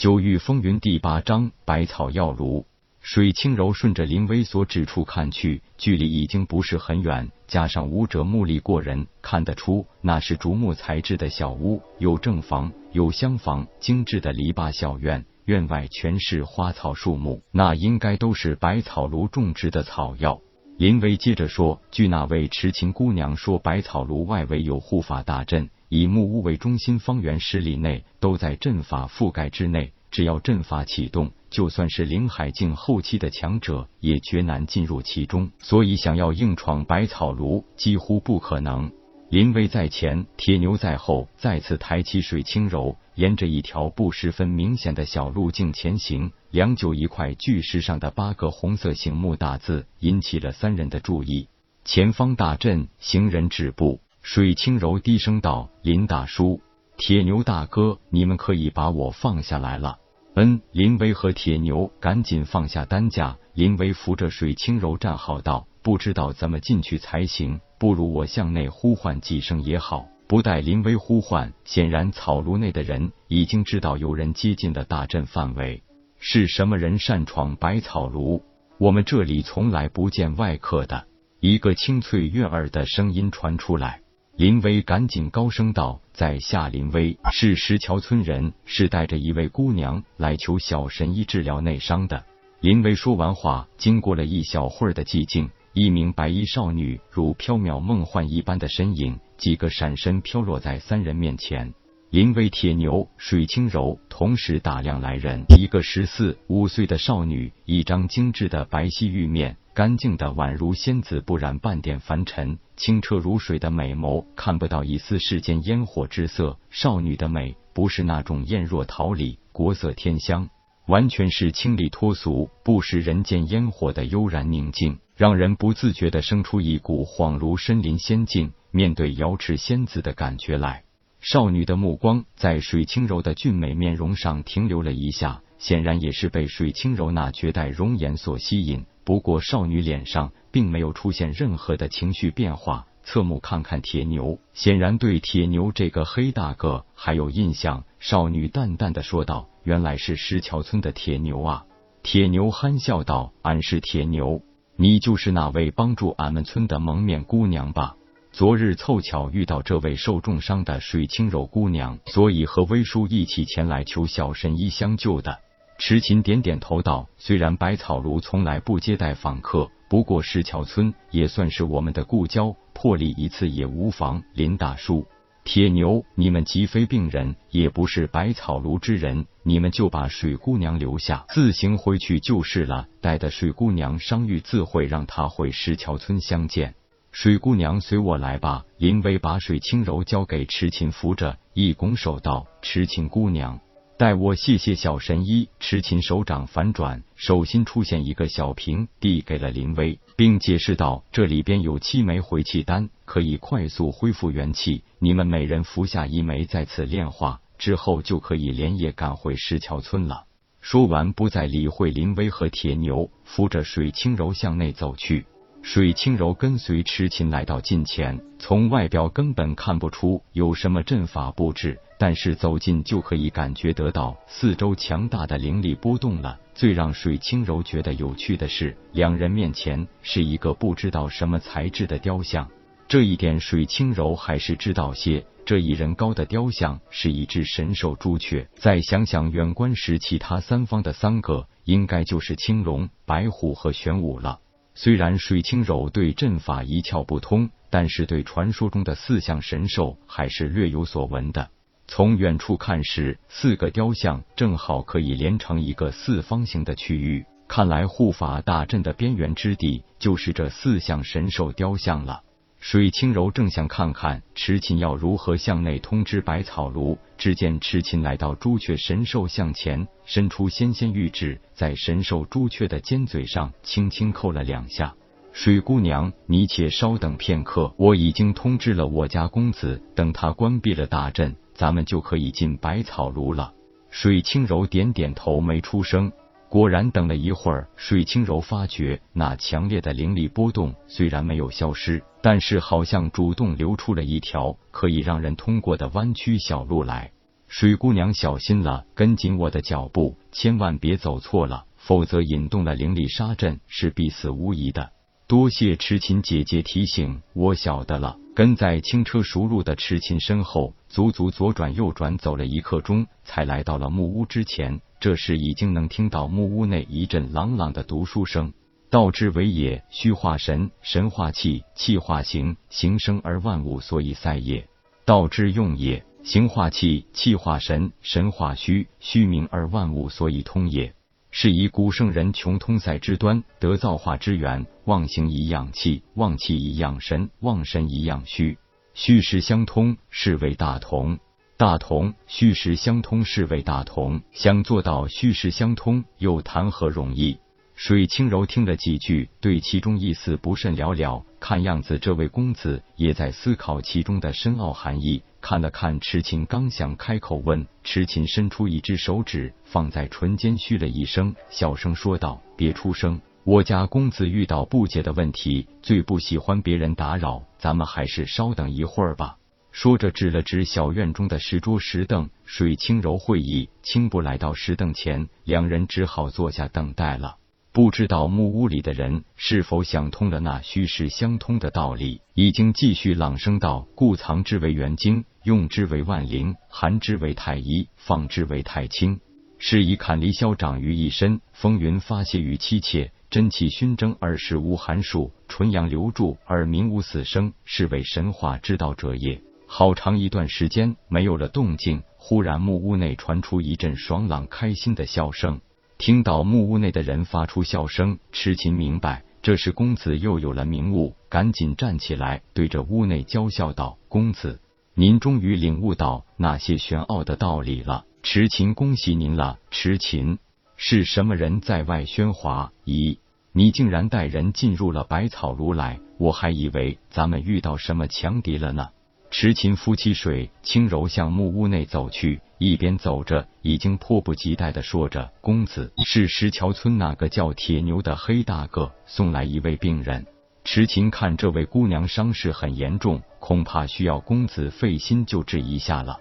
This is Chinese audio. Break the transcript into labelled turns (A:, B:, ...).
A: 九域风云第八章百草药炉。水清柔顺着林威所指处看去，距离已经不是很远，加上武者目力过人，看得出那是竹木材质的小屋，有正房，有厢房，精致的篱笆小院，院外全是花草树木，那应该都是百草炉种植的草药。林威接着说：“据那位痴情姑娘说，百草炉外围有护法大阵。”以木屋为中心，方圆十里内都在阵法覆盖之内。只要阵法启动，就算是灵海境后期的强者也绝难进入其中。所以，想要硬闯百草庐几乎不可能。林威在前，铁牛在后，再次抬起水清柔，沿着一条不十分明显的小路径前行。良久，一块巨石上的八个红色醒目大字引起了三人的注意：前方大阵，行人止步。水清柔低声道：“林大叔，铁牛大哥，你们可以把我放下来了。”嗯，林威和铁牛赶紧放下担架。林威扶着水清柔站好道：“不知道怎么进去才行，不如我向内呼唤几声也好。”不待林威呼唤，显然草庐内的人已经知道有人接近了大阵范围。是什么人擅闯百草炉？我们这里从来不见外客的。一个清脆悦耳的声音传出来。林威赶紧高声道：“在下林威，是石桥村人，是带着一位姑娘来求小神医治疗内伤的。”林威说完话，经过了一小会儿的寂静，一名白衣少女如缥缈梦幻一般的身影，几个闪身飘落在三人面前。林威、铁牛、水清柔同时打量来人，一个十四五岁的少女，一张精致的白皙玉面。干净的宛如仙子，不染半点凡尘；清澈如水的美眸，看不到一丝世间烟火之色。少女的美，不是那种艳若桃李、国色天香，完全是清丽脱俗，不食人间烟火的悠然宁静，让人不自觉的生出一股恍如身临仙境、面对瑶池仙子的感觉来。少女的目光在水清柔的俊美面容上停留了一下，显然也是被水清柔那绝代容颜所吸引。不过，少女脸上并没有出现任何的情绪变化，侧目看看铁牛，显然对铁牛这个黑大个还有印象。少女淡淡的说道：“原来是石桥村的铁牛啊！”铁牛憨笑道：“俺是铁牛，你就是那位帮助俺们村的蒙面姑娘吧？昨日凑巧遇到这位受重伤的水清柔姑娘，所以和威叔一起前来求小神医相救的。”痴琴点点头道：“虽然百草庐从来不接待访客，不过石桥村也算是我们的故交，破例一次也无妨。”林大叔，铁牛，你们既非病人，也不是百草庐之人，你们就把水姑娘留下，自行回去就是了。待得水姑娘伤愈，自会让她回石桥村相见。水姑娘随我来吧。林威把水轻柔交给池琴扶着，一拱手道：“痴琴姑娘。”待我谢谢小神医，痴情手掌反转，手心出现一个小瓶，递给了林威，并解释道：“这里边有七枚回气丹，可以快速恢复元气。你们每人服下一枚，在此炼化之后，就可以连夜赶回石桥村了。”说完，不再理会林威和铁牛，扶着水清柔向内走去。水清柔跟随痴情来到近前，从外表根本看不出有什么阵法布置。但是走近就可以感觉得到四周强大的灵力波动了。最让水清柔觉得有趣的是，两人面前是一个不知道什么材质的雕像。这一点水清柔还是知道些。这一人高的雕像是一只神兽朱雀。再想想远观时其他三方的三个，应该就是青龙、白虎和玄武了。虽然水清柔对阵法一窍不通，但是对传说中的四象神兽还是略有所闻的。从远处看时，四个雕像正好可以连成一个四方形的区域。看来护法大阵的边缘之地就是这四象神兽雕像了。水清柔正想看看池琴要如何向内通知百草炉，只见池琴来到朱雀神兽像前，伸出纤纤玉指，在神兽朱雀的尖嘴上轻轻扣了两下。水姑娘，你且稍等片刻，我已经通知了我家公子，等他关闭了大阵。咱们就可以进百草炉了。水清柔点点头，没出声。果然，等了一会儿，水清柔发觉那强烈的灵力波动虽然没有消失，但是好像主动留出了一条可以让人通过的弯曲小路来。水姑娘小心了，跟紧我的脚步，千万别走错了，否则引动了灵力沙阵，是必死无疑的。多谢痴琴姐姐提醒，我晓得了。跟在轻车熟路的痴琴身后，足足左转右转走了一刻钟，才来到了木屋之前。这时已经能听到木屋内一阵朗朗的读书声。道之为也，虚化神，神化气，气化形，形生而万物所以塞也。道之用也。形化气，气化神，神化虚，虚名而万物所以通也。是以古圣人穷通塞之端，得造化之源。忘形以养气，忘气以养神，忘神以养虚。虚实相通，是谓大同。大同，虚实相通，是谓大同。想做到虚实相通，又谈何容易？水清柔听了几句，对其中意思不甚了了。看样子，这位公子也在思考其中的深奥含义。看了看痴情，刚想开口问，痴情伸出一只手指放在唇间，嘘了一声，小声说道：“别出声，我家公子遇到不解的问题，最不喜欢别人打扰，咱们还是稍等一会儿吧。”说着，指了指小院中的石桌石凳。水清柔会意，轻步来到石凳前，两人只好坐下等待了。不知道木屋里的人是否想通了那虚实相通的道理，已经继续朗声道：“故藏之为元精，用之为万灵，含之为太一，放之为太清。是以坎离霄长于一身，风云发泄于妻妾，真气熏蒸而使无寒暑，纯阳流注而民无死生，是为神话之道者也。”好长一段时间没有了动静，忽然木屋内传出一阵爽朗开心的笑声。听到木屋内的人发出笑声，痴琴明白这时公子又有了明悟，赶紧站起来，对着屋内娇笑道：“公子，您终于领悟到那些玄奥的道理了。痴琴恭喜您了。痴琴是什么人在外喧哗？咦，你竟然带人进入了百草庐来，我还以为咱们遇到什么强敌了呢。”痴琴夫妻水轻柔向木屋内走去，一边走着，已经迫不及待的说着：“公子，是石桥村那个叫铁牛的黑大个送来一位病人。痴琴看这位姑娘伤势很严重，恐怕需要公子费心救治一下了。”